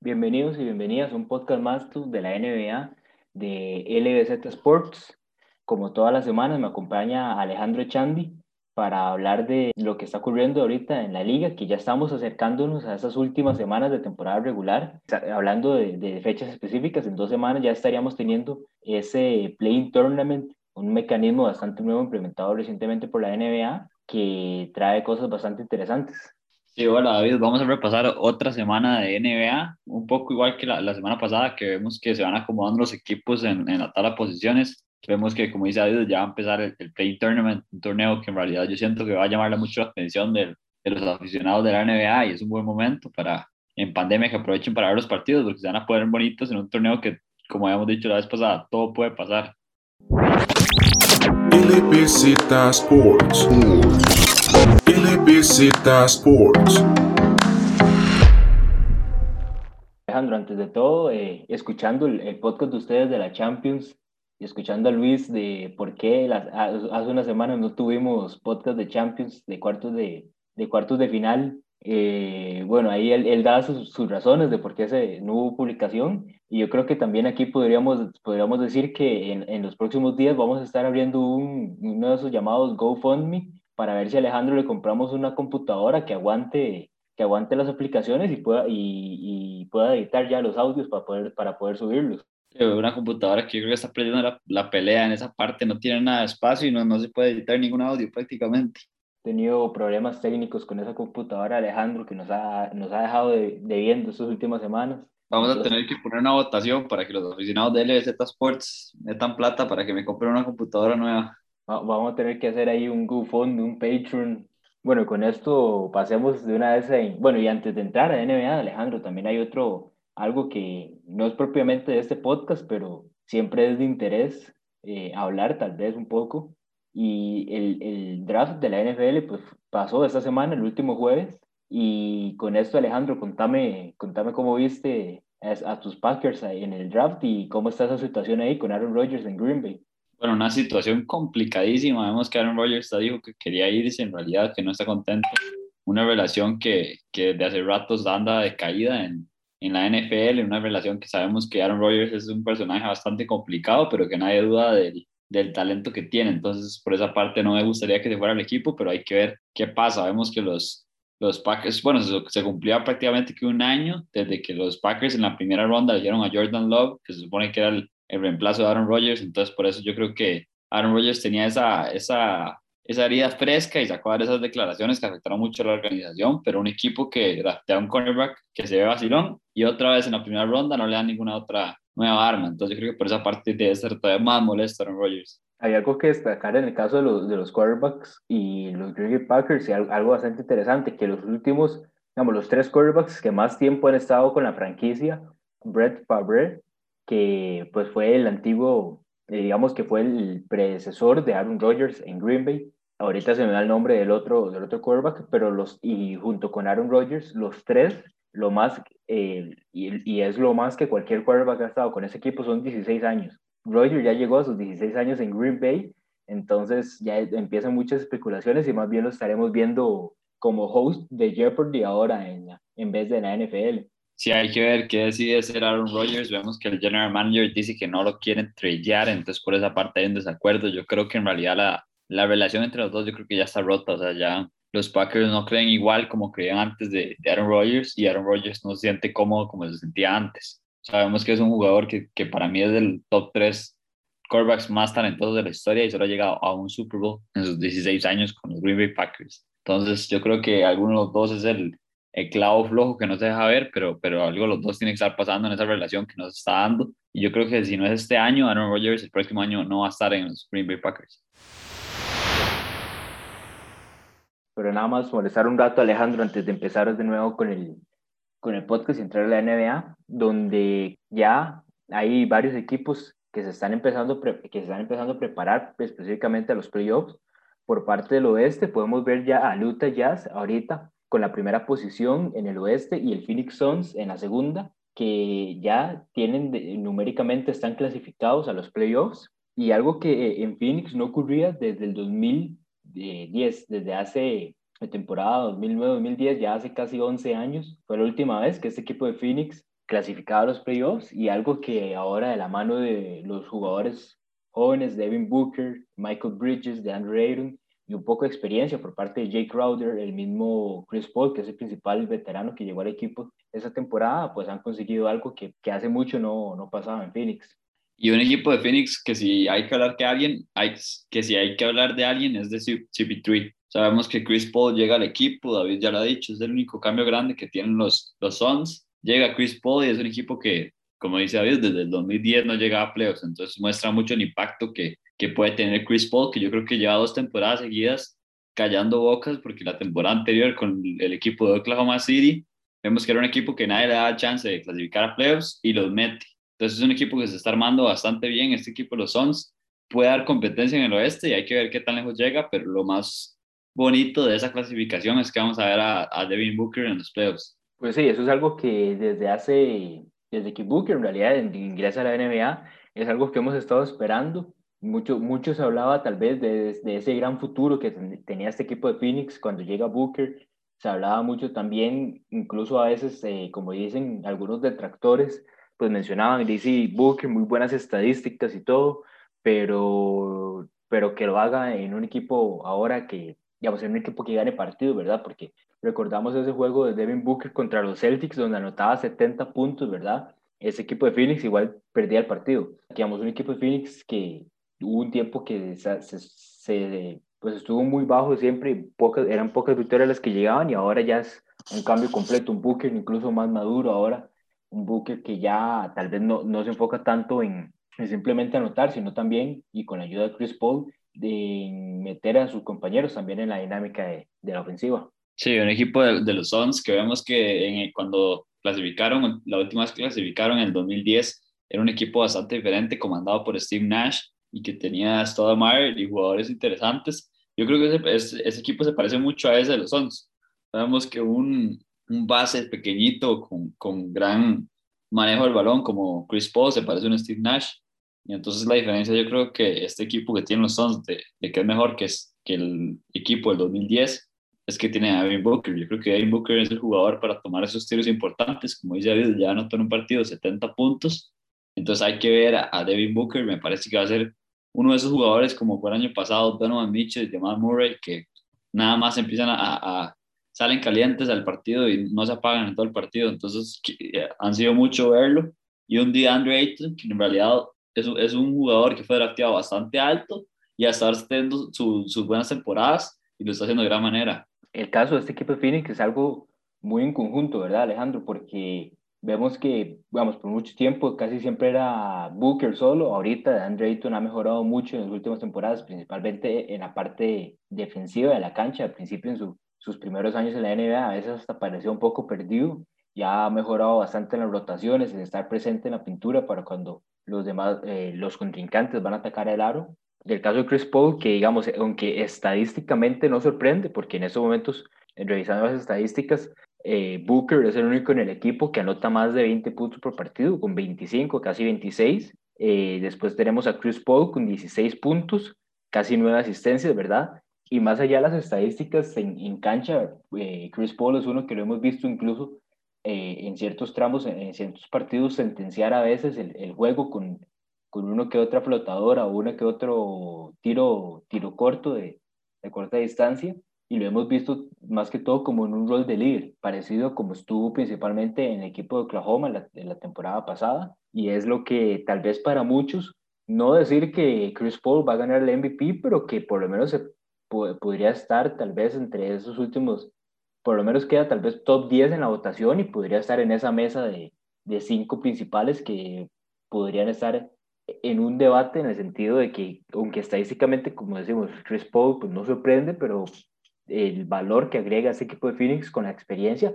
Bienvenidos y bienvenidas a un podcast más de la NBA de LBZ Sports. Como todas las semanas me acompaña Alejandro Chandi para hablar de lo que está ocurriendo ahorita en la liga, que ya estamos acercándonos a esas últimas semanas de temporada regular. Hablando de, de fechas específicas, en dos semanas ya estaríamos teniendo ese Playing Tournament, un mecanismo bastante nuevo implementado recientemente por la NBA que trae cosas bastante interesantes. Sí, hola David, vamos a repasar otra semana de NBA, un poco igual que la, la semana pasada, que vemos que se van acomodando los equipos en, en la tabla de posiciones. Vemos que, como dice David, ya va a empezar el, el Play Tournament, un torneo que en realidad yo siento que va a llamarle mucho la atención de, de los aficionados de la NBA y es un buen momento para, en pandemia, que aprovechen para ver los partidos, porque se van a poner bonitos en un torneo que, como habíamos dicho la vez pasada, todo puede pasar. LBZ Sports. LBZ Sports. Alejandro, antes de todo, eh, escuchando el, el, podcast de ustedes de la Champions y escuchando a Luis de por qué las, hace unas semanas no tuvimos podcast de Champions, de cuartos de, de, cuartos de final, eh, bueno, ahí él, él da sus, sus, razones de por qué se, no hubo publicación y yo creo que también aquí podríamos, podríamos decir que en, en los próximos días vamos a estar abriendo un, uno de esos llamados GoFundMe para ver si a Alejandro le compramos una computadora que aguante, que aguante las aplicaciones y pueda, y, y pueda editar ya los audios para poder, para poder subirlos. Una computadora que yo creo que está perdiendo la, la pelea en esa parte, no tiene nada de espacio y no, no se puede editar ningún audio prácticamente tenido problemas técnicos con esa computadora, Alejandro, que nos ha, nos ha dejado de, debiendo estas últimas semanas. Vamos Entonces, a tener que poner una votación para que los aficionados de LBZ Sports metan plata para que me compren una computadora nueva. Vamos a tener que hacer ahí un GoFundMe, un Patreon. Bueno, con esto pasemos de una vez a... Bueno, y antes de entrar a NBA, Alejandro, también hay otro, algo que no es propiamente de este podcast, pero siempre es de interés eh, hablar tal vez un poco, y el, el, draft de la NFL pues pasó esta semana, el último jueves, y con esto Alejandro, contame, contame cómo viste a, a, tus Packers en el draft y cómo está esa situación ahí con Aaron Rodgers en Green Bay. Bueno, una situación complicadísima, vemos que Aaron Rodgers dijo que quería irse, en realidad que no está contento, una relación que, que de hace ratos anda de caída en, en la NFL, una relación que sabemos que Aaron Rodgers es un personaje bastante complicado, pero que nadie duda de él del talento que tiene. Entonces, por esa parte no me gustaría que se fuera al equipo, pero hay que ver qué pasa. Vemos que los, los Packers, bueno, se, se cumplía prácticamente que un año desde que los Packers en la primera ronda le dieron a Jordan Love, que se supone que era el, el reemplazo de Aaron Rodgers. Entonces, por eso yo creo que Aaron Rodgers tenía esa, esa, esa herida fresca y sacó esas declaraciones que afectaron mucho a la organización, pero un equipo que draftea un cornerback que se ve vacilón y otra vez en la primera ronda no le dan ninguna otra nueva arma. Entonces yo creo que por esa parte debe ser todavía más molesto Aaron Rodgers. Hay algo que destacar en el caso de los, de los quarterbacks y los Green Bay Packers y algo bastante interesante, que los últimos, digamos, los tres quarterbacks que más tiempo han estado con la franquicia, Brett Favre, que pues fue el antiguo, eh, digamos que fue el predecesor de Aaron Rodgers en Green Bay, ahorita se me da el nombre del otro, del otro quarterback, pero los, y junto con Aaron Rodgers, los tres lo más, eh, y, y, es lo más que cualquier quarterback ha estado con ese equipo, son 16 años. Rodgers ya llegó a sus 16 años en Green Bay, entonces ya empiezan muchas especulaciones y más bien lo estaremos viendo como host de Jeopardy ahora en, en vez de la NFL. Sí, hay que ver qué decide hacer Aaron Rodgers. Vemos que el general manager dice que no lo quieren tradear, entonces por esa parte hay un desacuerdo. Yo creo que en realidad la, la relación entre los dos yo creo que ya está rota, o sea, ya los Packers no creen igual como creían antes de, de Aaron Rodgers y Aaron Rodgers no se siente cómodo como se sentía antes. Sabemos que es un jugador que, que para mí es del top 3 quarterbacks más talentosos de la historia y solo ha llegado a un Super Bowl en sus 16 años con los Green Bay Packers. Entonces yo creo que alguno de los dos es el, el clavo flojo que no se deja ver, pero, pero algo los dos tiene que estar pasando en esa relación que nos está dando. Y yo creo que si no es este año, Aaron Rodgers el próximo año no va a estar en los Green Bay Packers. pero nada más molestar un rato, Alejandro, antes de empezar de nuevo con el, con el podcast y entrar a la NBA, donde ya hay varios equipos que se están empezando, que se están empezando a preparar específicamente a los playoffs. Por parte del oeste podemos ver ya a Utah Jazz ahorita con la primera posición en el oeste y el Phoenix Suns en la segunda, que ya tienen, numéricamente están clasificados a los playoffs. Y algo que en Phoenix no ocurría desde el 2000 10, desde hace la temporada 2009-2010, ya hace casi 11 años, fue la última vez que este equipo de Phoenix clasificado a los playoffs y algo que ahora de la mano de los jugadores jóvenes, Devin Booker, Michael Bridges, de Andrew Ayton, y un poco de experiencia por parte de Jake Crowder, el mismo Chris Paul, que es el principal veterano que llegó al equipo esa temporada, pues han conseguido algo que, que hace mucho no, no pasaba en Phoenix. Y un equipo de Phoenix que si hay que hablar de alguien, hay, que si hay que hablar de alguien es de CP3. Sabemos que Chris Paul llega al equipo, David ya lo ha dicho, es el único cambio grande que tienen los, los Suns. Llega Chris Paul y es un equipo que, como dice David, desde el 2010 no llega a playoffs, entonces muestra mucho el impacto que, que puede tener Chris Paul, que yo creo que lleva dos temporadas seguidas callando bocas, porque la temporada anterior con el equipo de Oklahoma City, vemos que era un equipo que nadie le da chance de clasificar a playoffs y los mete. Entonces es un equipo que se está armando bastante bien, este equipo de los Suns puede dar competencia en el oeste y hay que ver qué tan lejos llega, pero lo más bonito de esa clasificación es que vamos a ver a, a Devin Booker en los playoffs. Pues sí, eso es algo que desde hace, desde que Booker en realidad ingresa a la NBA, es algo que hemos estado esperando mucho, mucho se hablaba tal vez de, de, ese gran futuro que tenía este equipo de Phoenix cuando llega Booker. Se hablaba mucho también, incluso a veces, eh, como dicen algunos detractores, pues mencionaban, dice Booker, muy buenas estadísticas y todo, pero, pero que lo haga en un equipo ahora que, digamos, en un equipo que gane partido, ¿verdad? Porque recordamos ese juego de Devin Booker contra los Celtics, donde anotaba 70 puntos, ¿verdad? Ese equipo de Phoenix igual perdía el partido. Digamos, un equipo de Phoenix que hubo un tiempo que se, se, pues estuvo muy bajo siempre, pocas, eran pocas victorias las que llegaban y ahora ya es un cambio completo, un Booker incluso más maduro ahora, un Booker que ya tal vez no, no se enfoca tanto en, simplemente anotar, sino también, y con la ayuda de Chris Paul, de meter a sus compañeros también en la dinámica de, de la ofensiva. Sí, un equipo de, de, los Suns que vemos que en, cuando clasificaron, la última vez que clasificaron en el 2010, era un equipo bastante diferente, comandado por Steve Nash, y que tenía Stoudemire y jugadores interesantes. Yo creo que ese, ese, equipo se parece mucho a ese de los Suns. Sabemos que un, un base pequeñito con, con, gran manejo del balón como Chris Paul se parece a un Steve Nash. Y entonces la diferencia yo creo que este equipo que tiene los Suns de, de, que es mejor que, es, que el equipo del 2010 es que tiene a Devin Booker. Yo creo que Devin Booker es el jugador para tomar esos tiros importantes. Como dice David, ya anotó en un partido 70 puntos. Entonces hay que ver a, a Devin Booker. Me parece que va a ser uno de esos jugadores como fue el año pasado, Donovan Mitchell Jamal Murray, que nada más empiezan a, a, salen calientes al partido y no se apagan en todo el partido. Entonces eh, han sido mucho verlo. Y un día Andrew Ayton, que en realidad es, es un jugador que fue drafteado bastante alto y hasta ahora teniendo sus buenas temporadas y lo está haciendo de gran manera. El caso de este equipo de Phoenix es algo muy en conjunto, ¿verdad, Alejandro? Porque vemos que, vamos, por mucho tiempo casi siempre era Booker solo. Ahorita Andre Ayton ha mejorado mucho en las últimas temporadas, principalmente en la parte defensiva de la cancha. Al principio, en su, sus primeros años en la NBA, a veces hasta parecía un poco perdido. Ya ha mejorado bastante en las rotaciones, en estar presente en la pintura para cuando los demás, eh, los contrincantes van a atacar el aro. Del caso de Chris Paul, que digamos, aunque estadísticamente no sorprende, porque en estos momentos, revisando las estadísticas, eh, Booker es el único en el equipo que anota más de 20 puntos por partido, con 25, casi 26. Eh, después tenemos a Chris Paul con 16 puntos, casi 9 asistencias, ¿verdad? Y más allá de las estadísticas en, cancha, eh, Chris Paul es uno que lo hemos visto incluso en ciertos tramos, en, ciertos partidos, sentenciar a veces el, el, juego con, con uno que otra flotadora o uno que otro tiro, tiro corto de, de corta distancia y lo hemos visto más que todo como en un rol de líder, parecido como estuvo principalmente en el equipo de Oklahoma la, en la temporada pasada, y es lo que tal vez para muchos, no decir que Chris Paul va a ganar el MVP, pero que por lo menos se podría estar tal vez entre esos últimos, por lo menos queda tal vez top 10 en la votación y podría estar en esa mesa de, de cinco principales que podrían estar en un debate en el sentido de que, aunque estadísticamente, como decimos, Chris Paul pues no sorprende, pero el valor que agrega ese equipo de Phoenix con la experiencia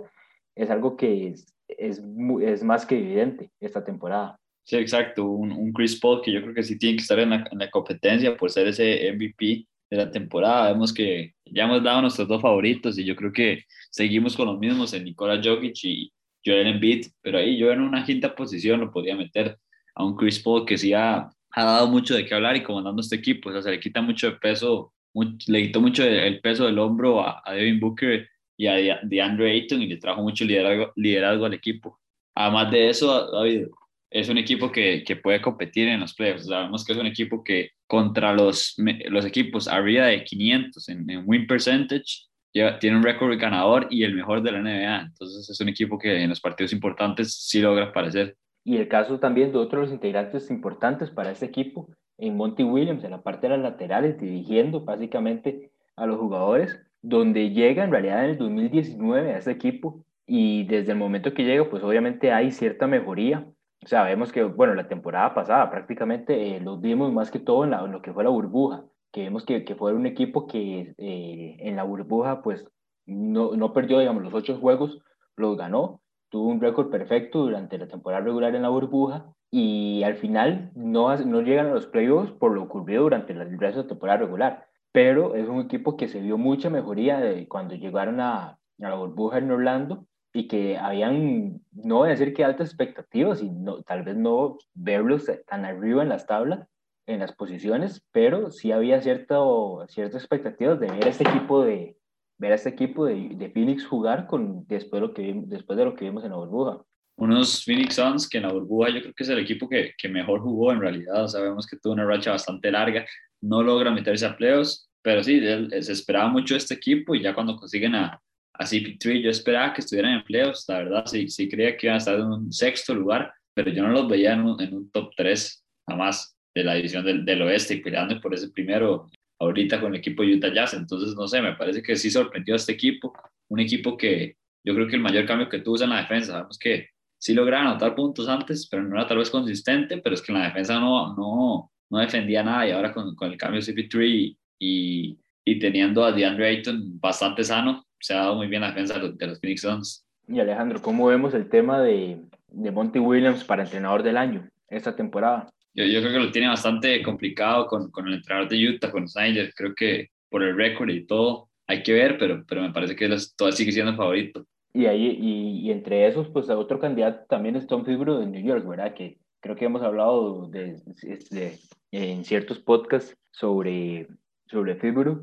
es algo que es, es, es más que evidente esta temporada. Sí, exacto. Un, un, Chris Paul que yo creo que sí tiene que estar en la, en la, competencia por ser ese MVP de la temporada. Vemos que ya hemos dado nuestros dos favoritos y yo creo que seguimos con los mismos en Nikola Jokic y Joel Embiid, pero ahí yo en una quinta posición lo podía meter a un Chris Paul que sí ha, ha dado mucho de qué hablar y comandando este equipo. O sea, se le quita mucho de peso le quitó mucho el peso del hombro a, Devin Booker y a DeAndre Ayton y le trajo mucho liderazgo, liderazgo al equipo. Además de eso, David, es un equipo que, que puede competir en los playoffs. Sabemos que es un equipo que contra los, los equipos arriba de 500 en, win percentage tiene un récord ganador y el mejor de la NBA. Entonces es un equipo que en los partidos importantes sí logra aparecer. Y el caso también de otros integrantes importantes para este equipo, en Monty Williams, en la parte de las laterales, dirigiendo básicamente a los jugadores, donde llega en realidad en el 2019 a ese equipo y desde el momento que llega, pues obviamente hay cierta mejoría. Sabemos que, bueno, la temporada pasada prácticamente eh, los vimos más que todo en, lo que fue la burbuja, que vemos que, que fue un equipo que eh, en la burbuja pues no, no perdió, digamos, los ocho juegos, los ganó, tuvo un récord perfecto durante la temporada regular en la burbuja y al final no, no llegan a los playoffs por lo ocurrido durante el resto de temporada regular. Pero es un equipo que se vio mucha mejoría cuando llegaron a, a la burbuja en Orlando y que habían, no voy a decir que altas expectativas y no, tal vez no verlos tan arriba en las tablas, en las posiciones, pero sí había cierto, ciertas expectativas de ver a este equipo de, ver a este equipo de, de Phoenix jugar con, después, de lo que, después de lo que vimos en la burbuja. Unos Phoenix Suns que en la burbuja yo creo que es el equipo que, que mejor jugó en realidad, sabemos que tuvo una racha bastante larga, no logra meterse a playoffs, pero sí, se esperaba mucho este equipo y ya cuando consiguen a, a CP3 yo esperaba que estuvieran en playoffs, la verdad, sí, sí creía que iban a estar en un sexto lugar, pero yo no los veía en un, en un top 3 jamás de la división del, del oeste y peleando por ese primero ahorita con el equipo Utah Jazz. Entonces, no sé, me parece que sí sorprendió este equipo. Un equipo que yo creo que el mayor cambio que tuvo es en la defensa. Sabemos que sí lograron anotar puntos antes, pero no era tal vez consistente, pero es que en la defensa no, no, no defendía nada y ahora con, con el cambio de CP3 y, y, teniendo a DeAndre Ayton bastante sano, se ha dado muy bien la defensa de los Phoenix Suns. Y Alejandro, ¿cómo vemos el tema de, de Monty Williams para entrenador del año esta temporada? Yo, yo, creo que lo tiene bastante complicado con, con el entrenador de Utah, con Snyder. Creo que por el récord y todo hay que ver, pero, pero me parece que todo sigue siendo favorito. Y, ahí, y, y, entre esos, pues otro candidato también es Tom Fibro de New York, ¿verdad? Que creo que hemos hablado de, de, de en ciertos podcasts sobre, sobre Fibro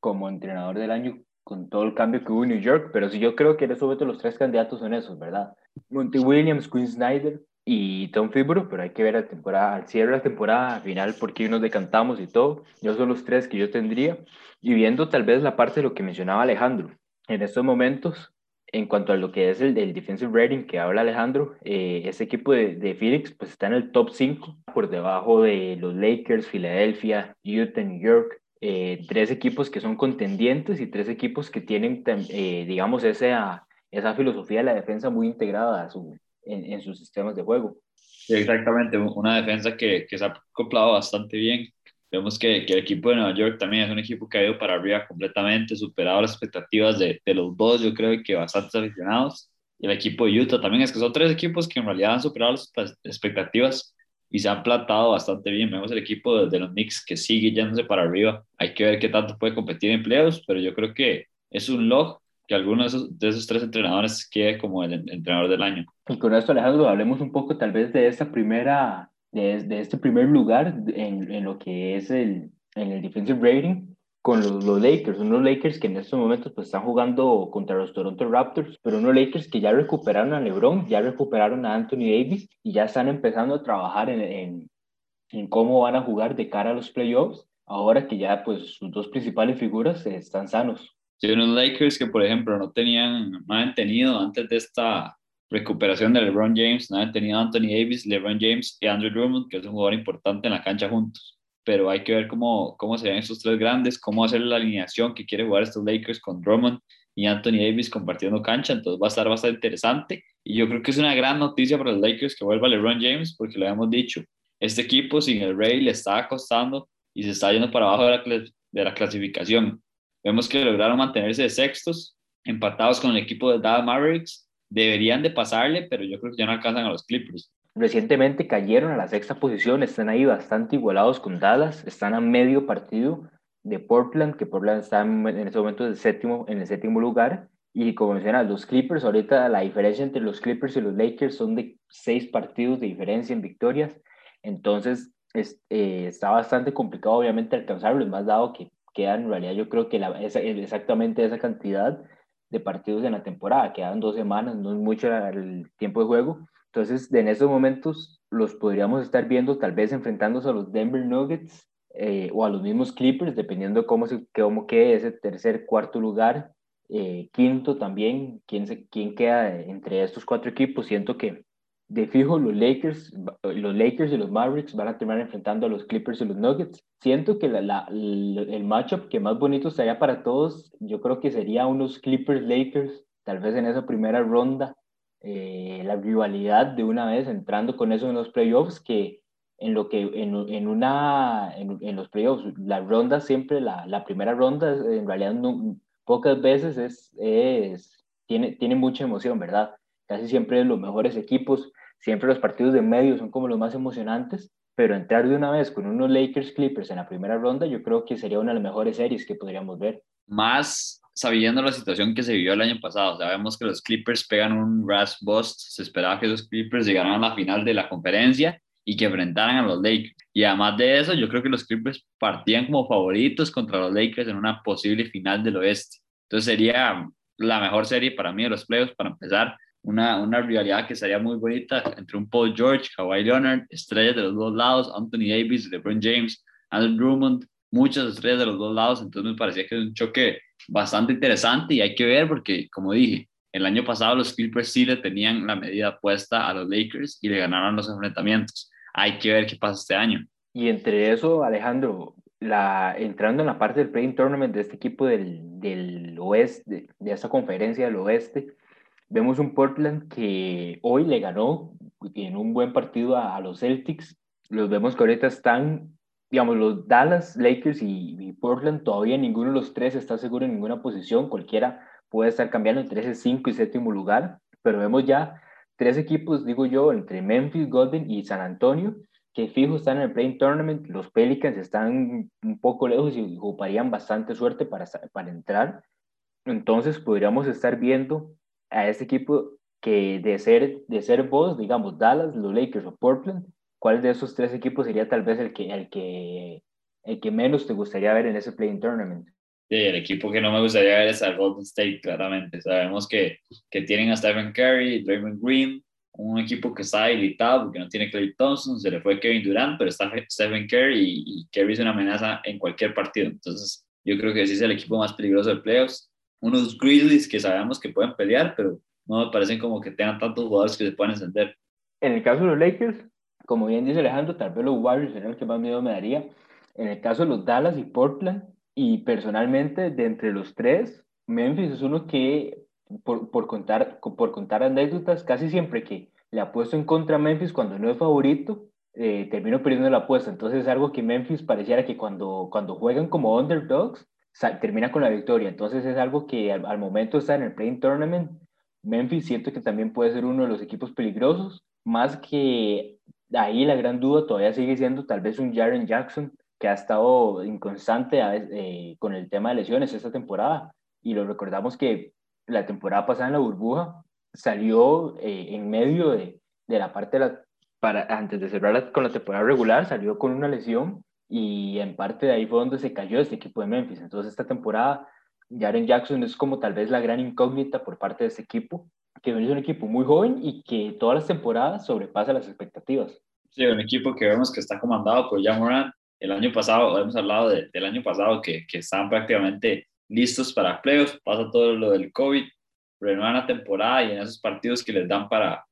como entrenador del año con todo el cambio que hubo en New York, pero sí yo creo que en eso los tres candidatos son esos, ¿verdad? Monty Williams, Quinn Snyder y Tom Fibro, pero hay que ver la temporada, al cierre de la temporada final, porque nos decantamos y todo. Yo son los tres que yo tendría. Y viendo tal vez la parte de lo que mencionaba Alejandro, en estos momentos, en cuanto a lo que es el, defensive rating que habla Alejandro, eh, ese equipo de, de, Phoenix pues está en el top 5, por debajo de los Lakers, Filadelfia, Utah, New York. Eh, tres equipos que son contendientes y tres equipos que tienen, eh, digamos, esa, esa filosofía de la defensa muy integrada a su, en, en sus sistemas de juego. Sí, exactamente, una defensa que, que se ha acoplado bastante bien. Vemos que, que, el equipo de Nueva York también es un equipo que ha ido para arriba completamente, superado las expectativas de, de los dos, yo creo que bastantes aficionados. Y el equipo de Utah también, es que son tres equipos que en realidad han superado las expectativas y se han plantado bastante bien. Vemos el equipo de, de los Knicks que sigue yéndose para arriba. Hay que ver qué tanto puede competir en playoffs, pero yo creo que es un log que alguno de esos, de esos tres entrenadores quede como el entrenador del año. Y con esto, Alejandro, hablemos un poco tal vez de esta primera, de, de este primer lugar en, en, lo que es el, en el defensive rating con los, los, Lakers, unos Lakers que en estos momentos pues están jugando contra los Toronto Raptors, pero unos Lakers que ya recuperaron a LeBron, ya recuperaron a Anthony Davis y ya están empezando a trabajar en, en, en cómo van a jugar de cara a los playoffs, ahora que ya pues sus dos principales figuras están sanos. Sí, unos Lakers que, por ejemplo, no tenían, no tenido antes de esta recuperación de LeBron James, no habían tenido Anthony Davis, LeBron James y Andrew Drummond, que es un jugador importante en la cancha juntos. Pero hay que ver cómo, cómo se ven estos tres grandes, cómo hacer la alineación que quiere jugar estos Lakers con Drummond y Anthony Davis compartiendo cancha. Entonces va a estar bastante interesante. Y yo creo que es una gran noticia para los Lakers que vuelva LeBron James, porque lo habíamos dicho. Este equipo sin el Ray le está costando y se está yendo para abajo de la, de la clasificación Vemos que lograron mantenerse de sextos, empatados con el equipo de Dallas Mavericks. Deberían de pasarle, pero yo creo que ya no alcanzan a los Clippers. Recientemente cayeron a la sexta posición, están ahí bastante igualados con Dallas, están a medio partido de Portland, que Portland está en, en este momento el séptimo, en el séptimo lugar. Y como mencionas, los Clippers, ahorita la diferencia entre los Clippers y los Lakers son de seis partidos de diferencia en victorias. Entonces, es, eh, está bastante complicado, obviamente, alcanzarlos, más dado que quedan en realidad yo creo que la, exactamente esa cantidad de partidos en la temporada, quedan dos semanas, no es mucho el tiempo de juego. Entonces, en esos momentos los podríamos estar viendo tal vez enfrentándose a los Denver Nuggets eh, o a los mismos Clippers, dependiendo de cómo, se, cómo quede ese tercer, cuarto lugar, eh, quinto también, quién, se, quién queda entre estos cuatro equipos. Siento que de fijo los Lakers, los Lakers y los Mavericks van a terminar enfrentando a los Clippers y los Nuggets. Siento que la, la, el matchup que más bonito estaría para todos, yo creo que sería unos Clippers Lakers, tal vez en esa primera ronda, eh, la rivalidad de una vez entrando con eso en los playoffs, que en lo que en, en una en, en, los playoffs, la ronda siempre, la, la primera ronda, en realidad no, pocas veces es, es, tiene, tiene mucha emoción, ¿verdad? Casi siempre los mejores equipos Siempre los partidos de medio son como los más emocionantes, pero entrar de una vez con unos Lakers Clippers en la primera ronda, yo creo que sería una de las mejores series que podríamos ver. Más sabiendo la situación que se vivió el año pasado, sabemos que los Clippers pegan un Ras Bust, se esperaba que los Clippers llegaran a la final de la conferencia y que enfrentaran a los Lakers. Y además de eso, yo creo que los Clippers partían como favoritos contra los Lakers en una posible final del oeste. Entonces sería la mejor serie para mí de los playoffs para empezar una, una rivalidad que sería muy bonita entre un Paul George, Kawhi Leonard, estrellas de los dos lados, Anthony Davis, LeBron James, Andrew Drummond, muchas estrellas de los dos lados, entonces me parecía que es un choque bastante interesante y hay que ver porque, como dije, el año pasado los Clippers sí le tenían la medida puesta a los Lakers y le ganaron los enfrentamientos. Hay que ver qué pasa este año. Y entre eso, Alejandro, la, entrando en la parte del play tournament de este equipo del, del oeste, de, esa conferencia del oeste, Vemos un Portland que hoy le ganó en un buen partido a, los Celtics. Los vemos que ahorita están, digamos, los Dallas, Lakers y, Portland, todavía ninguno de los tres está seguro en ninguna posición. Cualquiera puede estar cambiando entre ese 5 y séptimo lugar, pero vemos ya tres equipos, digo yo, entre Memphis, Golden y San Antonio, que fijo están en el Playing Tournament. Los Pelicans están un poco lejos y ocuparían bastante suerte para, para entrar. Entonces podríamos estar viendo a este equipo que de ser, de ser vos, digamos, Dallas, los Lakers o Portland, ¿cuál de esos tres equipos sería tal vez el que, el que, el que menos te gustaría ver en ese playing tournament? Sí, el equipo que no me gustaría ver es el Golden State, claramente. Sabemos que, que tienen a Stephen Curry, Draymond Green, un equipo que está habilitado porque no tiene Clay Thompson, se le fue Kevin Durant, pero está Stephen Curry y, Curry es una amenaza en cualquier partido. Entonces, yo creo que sí es el equipo más peligroso del playoffs unos Grizzlies que sabemos que pueden pelear, pero no me parecen como que tengan tantos jugadores que se puedan encender. En el caso de los Lakers, como bien dice Alejandro, tal vez los Warriors serían el que más miedo me daría. En el caso de los Dallas y Portland, y personalmente, de entre los tres, Memphis es uno que, por, por, contar, por contar anécdotas, casi siempre que le apuesto en contra a Memphis cuando no es favorito, eh, termino perdiendo la apuesta. Entonces es algo que Memphis pareciera que cuando, cuando juegan como underdogs, termina con la victoria. Entonces es algo que al, momento está en el Playing Tournament. Memphis siento que también puede ser uno de los equipos peligrosos, más que ahí la gran duda todavía sigue siendo tal vez un Jaren Jackson que ha estado inconstante eh, con el tema de lesiones esta temporada. Y lo recordamos que la temporada pasada en la burbuja salió eh, en medio de, de, la parte de la, para, antes de cerrar con la temporada regular, salió con una lesión y en parte de ahí fue donde se cayó este equipo de Memphis. Entonces esta temporada Jaren Jackson es como tal vez la gran incógnita por parte de este equipo, que es un equipo muy joven y que todas las temporadas sobrepasa las expectativas. Sí, un equipo que vemos que está comandado por Jan El año pasado, hemos hablado del año pasado que, que estaban prácticamente listos para playoffs, pasa todo lo del COVID, renuevan la temporada y en esos partidos que les dan para,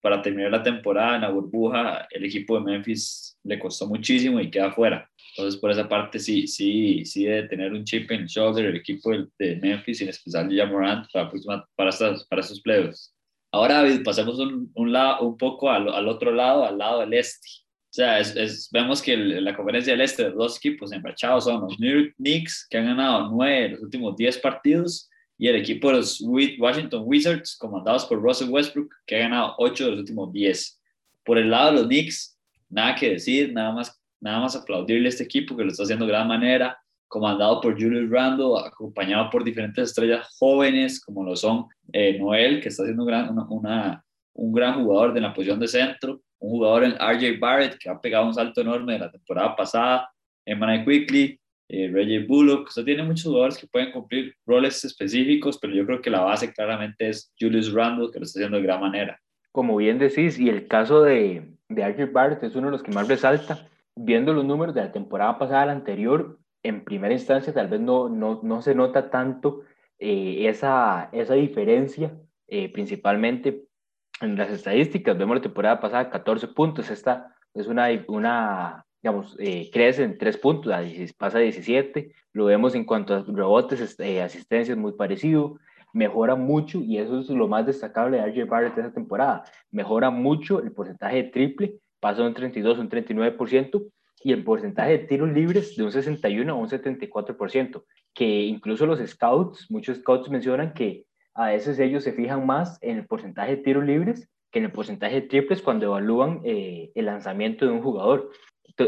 para terminar la temporada en la burbuja, el equipo de Memphis le costó muchísimo y queda fuera. Entonces, por esa parte, sí, sí, sí debe tener un chip en el shoulder el equipo de Memphis, en especial de Morant, para, para, estos, para estos playoffs. Ahora, pasemos un, un, lado, un poco al, al, otro lado, al lado del este. O sea, es, vemos que la conferencia del este, los dos equipos embrachados son los New York Knicks, que han ganado nueve de los últimos diez partidos, y el equipo de los Washington Wizards, comandados por Russell Westbrook, que ha ganado 8 de los últimos 10. Por el lado de los Knicks, nada que decir, nada más, nada más aplaudirle a este equipo que lo está haciendo de gran manera, comandado por Julius Randle, acompañado por diferentes estrellas jóvenes, como lo son eh, Noel, que está siendo gran, una, un gran jugador de la posición de centro, un jugador en RJ Barrett, que ha pegado un salto enorme de la temporada pasada, Emmanuel Quickly, eh, Reggie Bullock, o sea, tiene muchos jugadores que pueden cumplir roles específicos, pero yo creo que la base claramente es Julius Randle, que lo está haciendo de gran manera. Como bien decís, y el caso de, de R.J. Barrett es uno de los que más resalta, viendo los números de la temporada pasada la anterior, en primera instancia tal vez no, no, no se nota tanto eh, esa, esa diferencia, eh, principalmente en las estadísticas. Vemos la temporada pasada 14 puntos, esta es una, una digamos, eh, crece en 3 puntos, pasa a 17. Lo vemos en cuanto a rebotes, este, asistencias, muy parecido. Mejora mucho, y eso es lo más destacable de RJ Barrett esta temporada. Mejora mucho el porcentaje de triple, pasa de un 32 a un 39%, y el porcentaje de tiros libres de un 61 a un 74%, que incluso los scouts, muchos scouts mencionan que a veces ellos se fijan más en el porcentaje de tiros libres que en el porcentaje de triples cuando evalúan eh, el lanzamiento de un jugador.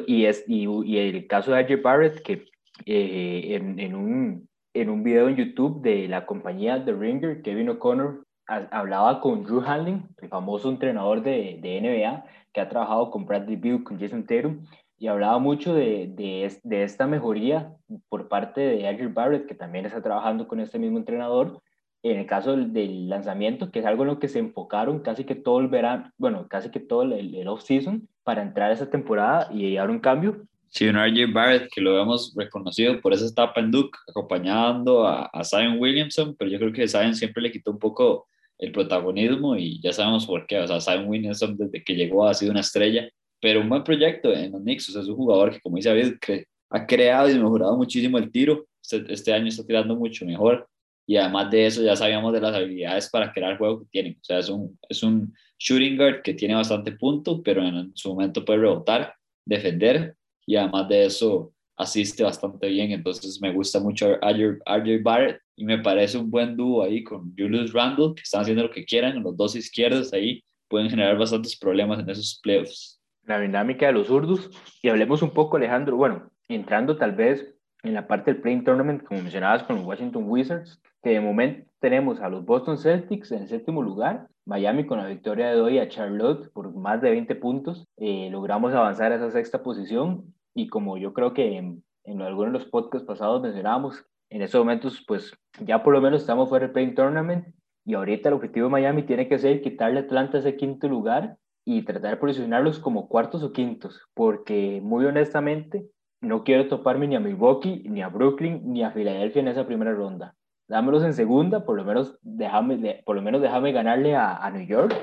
Y, es, y, y el caso de AJ Barrett, que eh, en, un, en un video en YouTube de la compañía The Ringer, Kevin O'Connor hablaba con Drew Handling, el famoso entrenador de, de, NBA, que ha trabajado con Bradley Beal, con Jason Tatum, y hablaba mucho de, de, esta mejoría por parte de AJ Barrett, que también está trabajando con este mismo entrenador, en el caso del, lanzamiento, que es algo en lo que se enfocaron casi que todo el verano, bueno, casi que todo el, el off-season para entrar a esa temporada y dar un cambio. Sí, un RJ Barrett que lo hemos reconocido por esa etapa en Duke, acompañando a, a Zion Williamson, pero yo creo que Zion siempre le quitó un poco el protagonismo y ya sabemos por qué. O sea, Zion Williamson desde que llegó ha sido una estrella, pero un buen proyecto en los Knicks. O sea, es un jugador que, como dice David, ha creado y mejorado muchísimo el tiro. Este, este año está tirando mucho mejor y además de eso ya sabíamos de las habilidades para crear juego que tienen. O sea, es un, es un shooting guard que tiene bastante punto, pero en su momento puede rebotar, defender y además de eso asiste bastante bien. Entonces me gusta mucho RJ Barrett y me parece un buen dúo ahí con Julius Randle, que están haciendo lo que quieran, los dos izquierdos ahí pueden generar bastantes problemas en esos playoffs. La dinámica de los zurdos y hablemos un poco, Alejandro, bueno, entrando tal vez en la parte del Playing Tournament, como mencionabas con los Washington Wizards, que de momento tenemos a los Boston Celtics en séptimo lugar, Miami con la victoria de hoy a Charlotte por más de 20 puntos, eh, logramos avanzar a esa sexta posición y como yo creo que en, algunos de los podcasts pasados mencionábamos, en estos momentos pues ya por lo menos estamos fuera del Playing Tournament y ahorita el objetivo de Miami tiene que ser quitarle a Atlanta ese quinto lugar y tratar de posicionarlos como cuartos o quintos, porque muy honestamente no quiero toparme ni a Milwaukee, ni a Brooklyn, ni a Filadelfia en esa primera ronda. Dámelos en segunda, por lo menos déjame, por lo menos déjame ganarle a, a New York,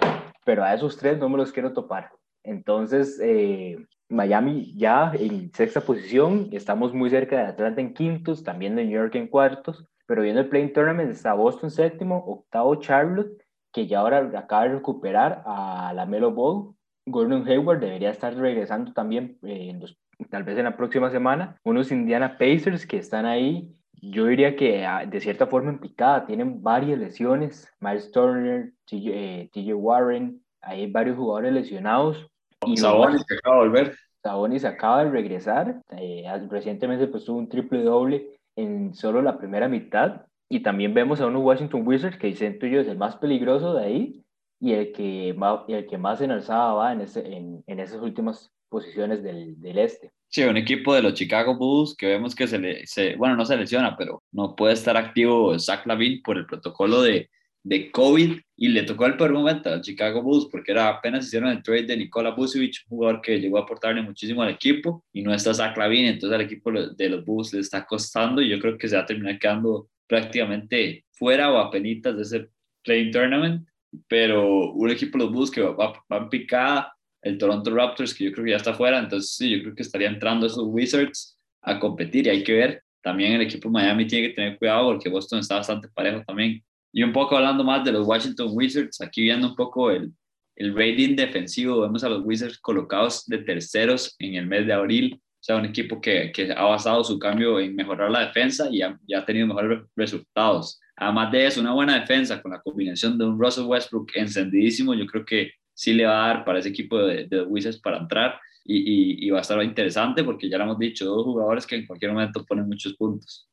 pero a esos tres no me los quiero topar. Entonces, eh, Miami ya en sexta posición, estamos muy cerca de Atlanta en quintos, también de New York en cuartos, pero viendo el Playing Tournament está Boston séptimo, octavo Charlotte, que ya ahora acaba de recuperar a la Melo Ball. Gordon Hayward debería estar regresando también eh, en los tal vez en la próxima semana, unos Indiana Pacers que están ahí, yo diría que ah, de cierta forma en picada, tienen varias lesiones, Miles Turner, TJ, eh, Warren, hay varios jugadores lesionados. Y Sabonis que acaba de volver. Sabonis acaba de regresar, eh, recientemente pues tuvo un triple doble en solo la primera mitad, y también vemos a unos Washington Wizards que siento yo es el más peligroso de ahí, y el que, el que más en alzada va en, ese, en, en esas últimas posiciones del, del, este. Sí, un equipo de los Chicago Bulls que vemos que se le, se, bueno, no se lesiona, pero no puede estar activo Zach Lavin por el protocolo de, de COVID y le tocó el peor momento a Chicago Bulls porque era apenas hicieron el trade de Nikola Vucevic, un jugador que llegó a aportarle muchísimo al equipo y no está Zach Lavin, entonces al equipo de los Bulls le está costando y yo creo que se va a terminar quedando prácticamente fuera o a penitas de ese playing tournament, pero un equipo de los Bulls que va, va en picada el Toronto Raptors, que yo creo que ya está fuera, entonces sí, yo creo que estaría entrando esos Wizards a competir y hay que ver. También el equipo Miami tiene que tener cuidado porque Boston está bastante parejo también. Y un poco hablando más de los Washington Wizards, aquí viendo un poco el, el rating defensivo, vemos a los Wizards colocados de terceros en el mes de abril, o sea, un equipo que, que ha basado su cambio en mejorar la defensa y ha, ya ha tenido mejores resultados. Además de eso, una buena defensa con la combinación de un Russell Westbrook encendidísimo, yo creo que sí le va a dar para ese equipo de, de Wizards para entrar y, va a estar interesante porque ya lo hemos dicho, dos jugadores que en cualquier momento ponen muchos puntos.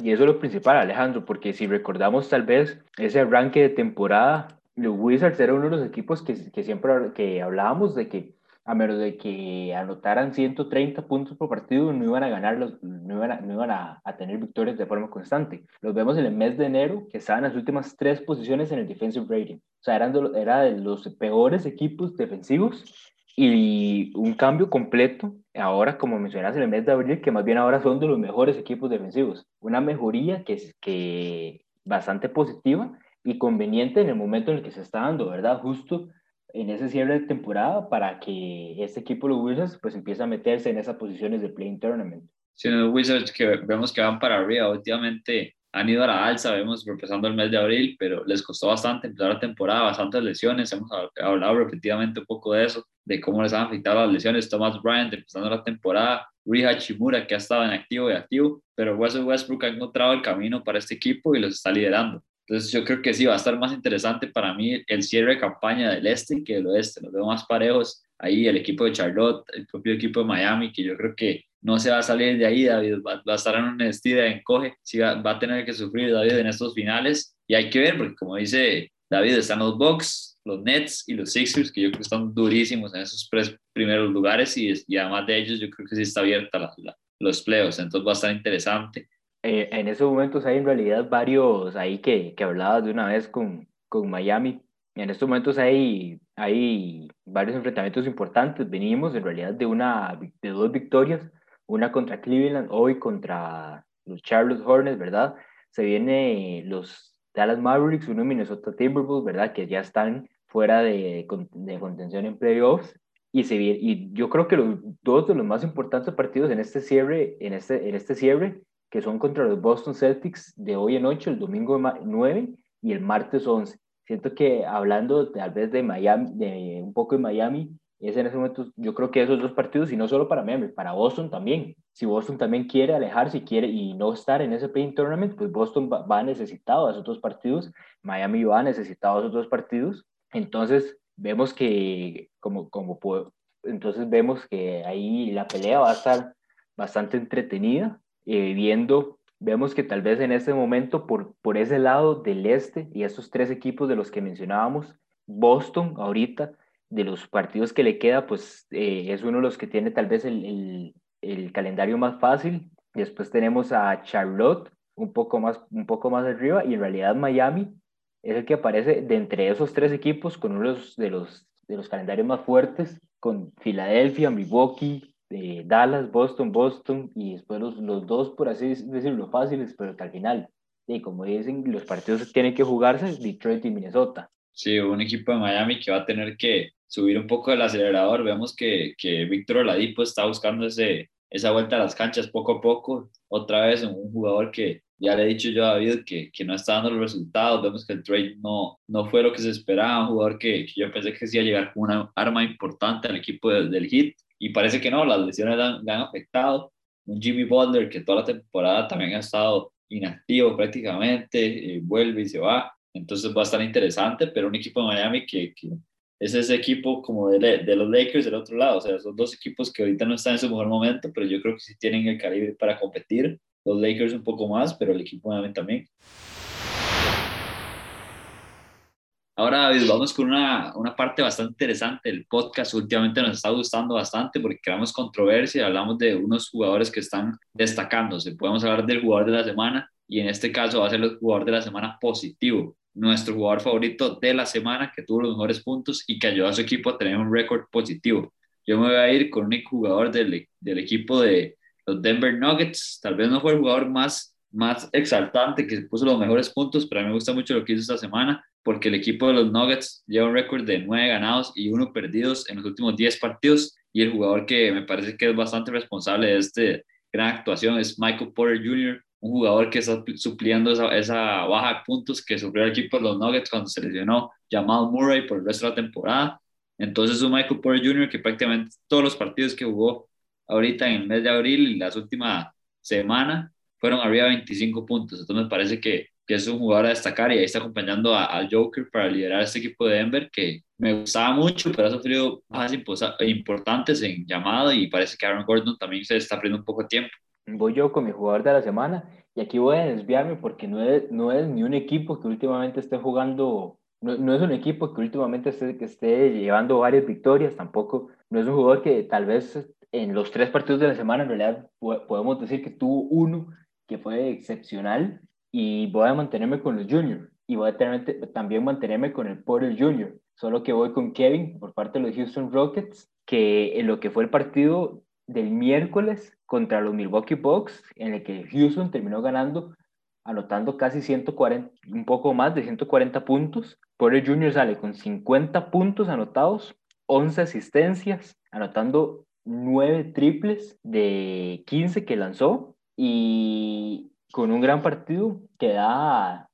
Y eso es lo principal, Alejandro, porque si recordamos tal vez ese arranque de temporada, los Wizards era uno de los equipos que, que siempre que hablábamos de que a menos de que anotaran 130 puntos por partido, no iban a ganar, los, no iban, a, no iban a, a, tener victorias de forma constante. Los vemos en el mes de enero, que estaban en las últimas tres posiciones en el defensive rating. O sea, eran de, era de los peores equipos defensivos y un cambio completo ahora, como mencionas en el mes de abril, que más bien ahora son de los mejores equipos defensivos. Una mejoría que es que bastante positiva y conveniente en el momento en el que se está dando, ¿verdad? Justo en ese cierre de temporada para que este equipo, los Wizards, pues empiece a meterse en esas posiciones de Playing Tournament. Sí, los Wizards que vemos que van para arriba últimamente han ido a la alza, vemos empezando el mes de abril, pero les costó bastante empezar la temporada, bastantes lesiones, hemos hablado repetidamente un poco de eso, de cómo les han afectado las lesiones, Thomas Bryant empezando la temporada, Rui Hachimura que ha estado en activo y activo, pero Russell Westbrook ha encontrado el camino para este equipo y los está liderando. Entonces yo creo que sí, va a estar más interesante para mí el cierre de campaña del este que del oeste. Los veo más parejos. Ahí, el equipo de Charlotte, el propio equipo de Miami, que yo creo que no se va a salir de ahí, David. Va, a estar en un estilo de encoge, sí va, va, a tener que sufrir David en estos finales. Y hay que ver, porque como dice David, están los Bucks, los Nets y los Sixers, que yo creo que están durísimos en esos tres primeros lugares. Y, y además de ellos yo creo que sí está abierta la, la, los playoffs, entonces va a estar interesante. Eh, en esos momentos hay en realidad varios ahí que, que hablabas de una vez con, con Miami. En estos momentos hay, hay varios enfrentamientos importantes. Venimos en realidad de, una, de dos victorias, una contra Cleveland, hoy contra los Charlotte Hornets, ¿verdad? Se viene los Dallas Mavericks, uno Minnesota Timberwolves, ¿verdad? Que ya están fuera de, de contención en playoffs. Y, se y yo creo que los dos de los más importantes partidos en este cierre, en este, en este cierre que son contra los Boston Celtics de hoy en 8, el domingo 9 y el martes 11. Siento que hablando tal vez de Miami, de un poco de Miami, es en ese momento, yo creo que esos dos partidos, y no solo para Miami, para Boston también. Si Boston también quiere alejarse y quiere y no estar en ese play tournament, pues Boston va, va necesitado de esos dos partidos, Miami va necesitado de esos dos partidos. Entonces, vemos que, como, como entonces vemos que ahí la pelea va a estar bastante entretenida eh, viendo, vemos que tal vez en este momento por, por ese lado del este y esos tres equipos de los que mencionábamos, Boston ahorita, de los partidos que le queda, pues eh, es uno de los que tiene tal vez el, el, el, calendario más fácil. Después tenemos a Charlotte un poco, más, un poco más arriba y en realidad Miami es el que aparece de entre esos tres equipos con uno de los, de los, de los calendarios más fuertes, con Filadelfia, Milwaukee, de Dallas, Boston, Boston y después los, los, dos, por así decirlo, fáciles, pero que al final, y como dicen, los partidos tienen que jugarse, Detroit y Minnesota. Sí, un equipo de Miami que va a tener que subir un poco el acelerador. Vemos que, que Víctor Oladipo está buscando ese, esa vuelta a las canchas poco a poco. Otra vez un jugador que ya le he dicho yo a David que, que no está dando los resultados. Vemos que el trade no, no fue lo que se esperaba. Un jugador que, yo pensé que sí iba a llegar como una arma importante al equipo del Heat y parece que no, las lesiones le han, afectado. Un Jimmy Butler que toda la temporada también ha estado inactivo prácticamente, eh, vuelve y se va. Entonces va a estar interesante, pero un equipo de Miami que, que es ese equipo como de, de, los Lakers del otro lado. O sea, son dos equipos que ahorita no están en su mejor momento, pero yo creo que sí tienen el calibre para competir. Los Lakers un poco más, pero el equipo de Miami también. Ahora, David, vamos con una, una, parte bastante interesante del podcast. Últimamente nos está gustando bastante porque creamos controversia, hablamos de unos jugadores que están destacándose. Podemos hablar del jugador de la semana y en este caso va a ser el jugador de la semana positivo. Nuestro jugador favorito de la semana que tuvo los mejores puntos y que ayudó a su equipo a tener un récord positivo. Yo me voy a ir con un jugador del, del equipo de los Denver Nuggets. Tal vez no fue el jugador más más exaltante, que puso los mejores puntos, pero a mí me gusta mucho lo que hizo esta semana, porque el equipo de los Nuggets lleva un récord de nueve ganados y uno perdidos en los últimos 10 partidos, y el jugador que me parece que es bastante responsable de esta gran actuación es Michael Porter Jr., un jugador que está supliendo esa, esa baja de puntos que sufrió el equipo de los Nuggets cuando se lesionó Jamal Murray por el resto de la temporada. Entonces, un Michael Porter Jr. que prácticamente todos los partidos que jugó ahorita en el mes de abril y las últimas semanas fueron arriba de 25 puntos. Entonces me parece que, que es un jugador a destacar y ahí está acompañando al Joker para liderar este equipo de Denver que me gustaba mucho, pero ha sufrido bajas importantes en llamado y parece que Aaron Gordon también se está perdiendo un poco de tiempo. Voy yo con mi jugador de la semana y aquí voy a desviarme porque no es, no es ni un equipo que últimamente esté jugando no, no, es un equipo que últimamente esté, que esté llevando varias victorias, tampoco, no es un jugador que tal vez en los tres partidos de la semana en realidad podemos decir que tuvo uno que fue excepcional y voy a mantenerme con los juniors y voy a tener, también mantenerme con el Porter Junior, solo que voy con Kevin por parte de los Houston Rockets, que en lo que fue el partido del miércoles contra los Milwaukee Bucks, en el que Houston terminó ganando, anotando casi 140, un poco más de 140 puntos. Porter Jr. sale con 50 puntos anotados, 11 asistencias, anotando 9 triples de 15 que lanzó y con un gran partido que da,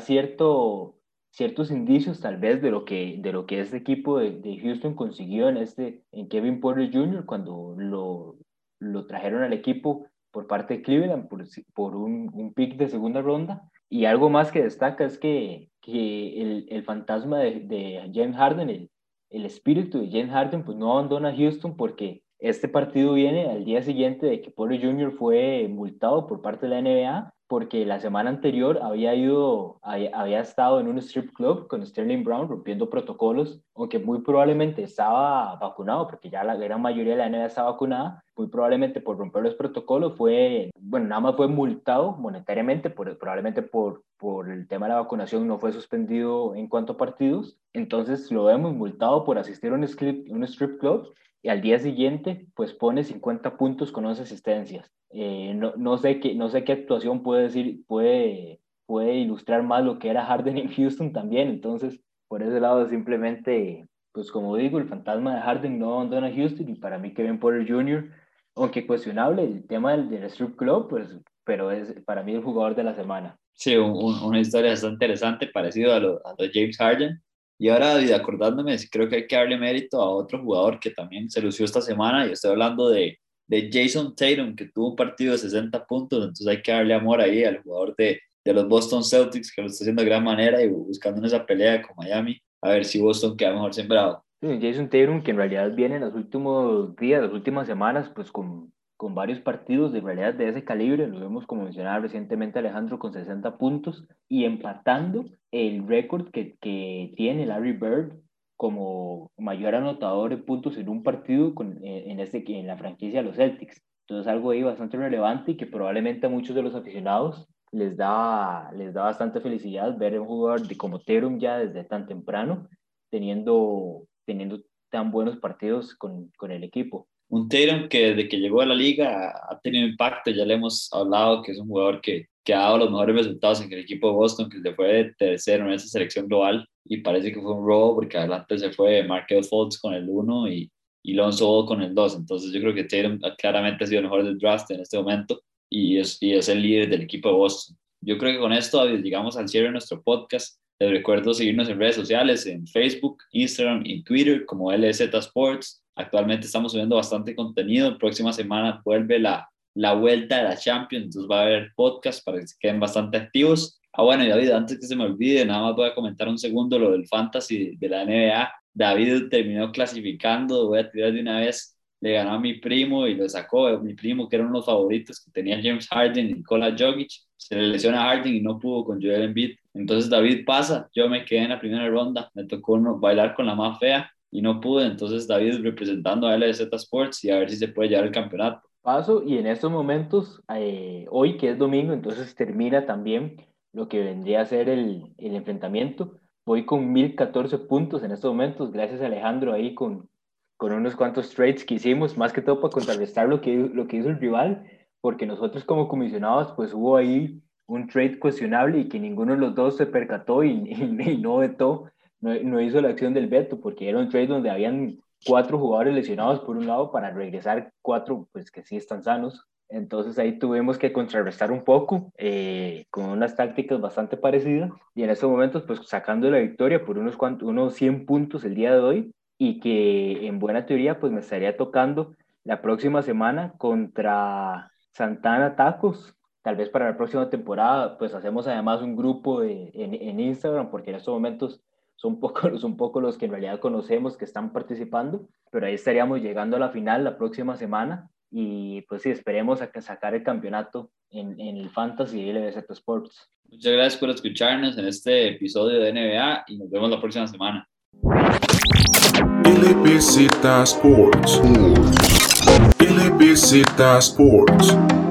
cierto, ciertos indicios tal vez de lo que, de lo que este equipo de, de Houston consiguió en, este, en Kevin Porter Jr. cuando lo, lo trajeron al equipo por parte de Cleveland por, por un, un, pick de segunda ronda. Y algo más que destaca es que, que el, el fantasma de, de James Harden, el, el espíritu de James Harden, pues no abandona Houston porque este partido viene al día siguiente de que Porter Jr. fue multado por parte de la NBA porque la semana anterior había ido, había estado en un strip club con Sterling Brown rompiendo protocolos, aunque muy probablemente estaba vacunado, porque ya la gran mayoría de la NBA está vacunada, muy probablemente por romper los protocolos fue, bueno, nada más fue multado monetariamente, por, probablemente por, por el tema de la vacunación no fue suspendido en cuanto a partidos, entonces lo vemos multado por asistir a un strip, un strip club y al día siguiente pues pone 50 puntos con 11 asistencias. Eh, no, no, sé qué, no sé qué actuación puede decir, puede, puede ilustrar más lo que era Harden en Houston también, entonces por ese lado simplemente, pues como digo, el fantasma de Harden no abandona Houston y para mí Kevin Porter Jr., aunque cuestionable el tema del, del strip club, pues, pero es para mí el jugador de la semana. Sí, una historia bastante interesante, parecido a lo, a lo James Harden. Y ahora, acordándome, creo que hay que darle mérito a otro jugador que también se lució esta semana, y estoy hablando de, de Jason Tatum, que tuvo un partido de 60 puntos, entonces hay que darle amor ahí al jugador de, de los Boston Celtics, que lo está haciendo de gran manera y buscando en esa pelea con Miami, a ver si Boston queda mejor sembrado. Jason Tatum, que en realidad viene en los últimos días, las últimas semanas, pues con con varios partidos de realidad de ese calibre, lo vemos como mencionaba recientemente Alejandro con 60 puntos y empatando el récord que, que tiene Larry Bird como mayor anotador de puntos en un partido con, eh, en, este, en la franquicia de los Celtics. Entonces algo ahí bastante relevante y que probablemente a muchos de los aficionados les da, les da bastante felicidad ver un jugador de como Terum ya desde tan temprano teniendo, teniendo tan buenos partidos con, con el equipo un Tatum que desde que llegó a la liga ha tenido impacto, ya le hemos hablado que es un jugador que, que ha dado los mejores resultados en el equipo de Boston, que se fue tercero en esa selección global y parece que fue un robo porque adelante se fue Markel Fultz con el 1 y, y Lonzo con el 2, entonces yo creo que Tatum claramente ha sido el mejor del draft en este momento y es, y es el líder del equipo de Boston. Yo creo que con esto llegamos al cierre de nuestro podcast. Les recuerdo seguirnos en redes sociales, en Facebook, Instagram y Twitter como LZ Sports. Actualmente estamos subiendo bastante contenido. Próxima semana vuelve la, la vuelta de la Champions, entonces va a haber podcast para que se queden bastante activos. Ah, bueno, y David, antes que se me olvide, nada más voy a comentar un segundo lo del fantasy de la NBA. David terminó clasificando, voy a tirar de una vez, le ganó a mi primo y lo sacó, mi primo que era uno de los favoritos que tenía James Harden y Nikola Jokic, se le lesiona a Harden y no pudo con Joel Embiid. Entonces David pasa, yo me quedé en la primera ronda, me tocó bailar con la más fea y no pude, entonces David representando a LZ Sports y a ver si se puede llevar el campeonato. Paso y en estos momentos, eh, hoy que es domingo, entonces termina también lo que vendría a ser el, el enfrentamiento. Voy con 1014 puntos en estos momentos, gracias a Alejandro ahí con, con unos cuantos trades que hicimos, más que todo para contrarrestar lo que, lo que hizo el rival, porque nosotros como comisionados, pues hubo ahí un trade cuestionable y que ninguno de los dos se percató y, y, y no vetó no, hizo la acción del veto porque era un trade donde habían cuatro jugadores lesionados por un lado para regresar cuatro pues que sí están sanos. Entonces ahí tuvimos que contrarrestar un poco eh, con unas tácticas bastante parecidas y en estos momentos pues sacando la victoria por unos, cuantos, unos 100 puntos el día de hoy y que en buena teoría pues me estaría tocando la próxima semana contra Santana Tacos. Tal vez para la próxima temporada pues hacemos además un grupo de, en, en Instagram porque en estos momentos son pocos son poco los que en realidad conocemos que están participando, pero ahí estaríamos llegando a la final la próxima semana y pues sí, esperemos a que sacar el campeonato en, en el Fantasy y LBZ Sports. Muchas gracias por escucharnos en este episodio de NBA y nos vemos la próxima semana. LBZ Sports. LBZ Sports.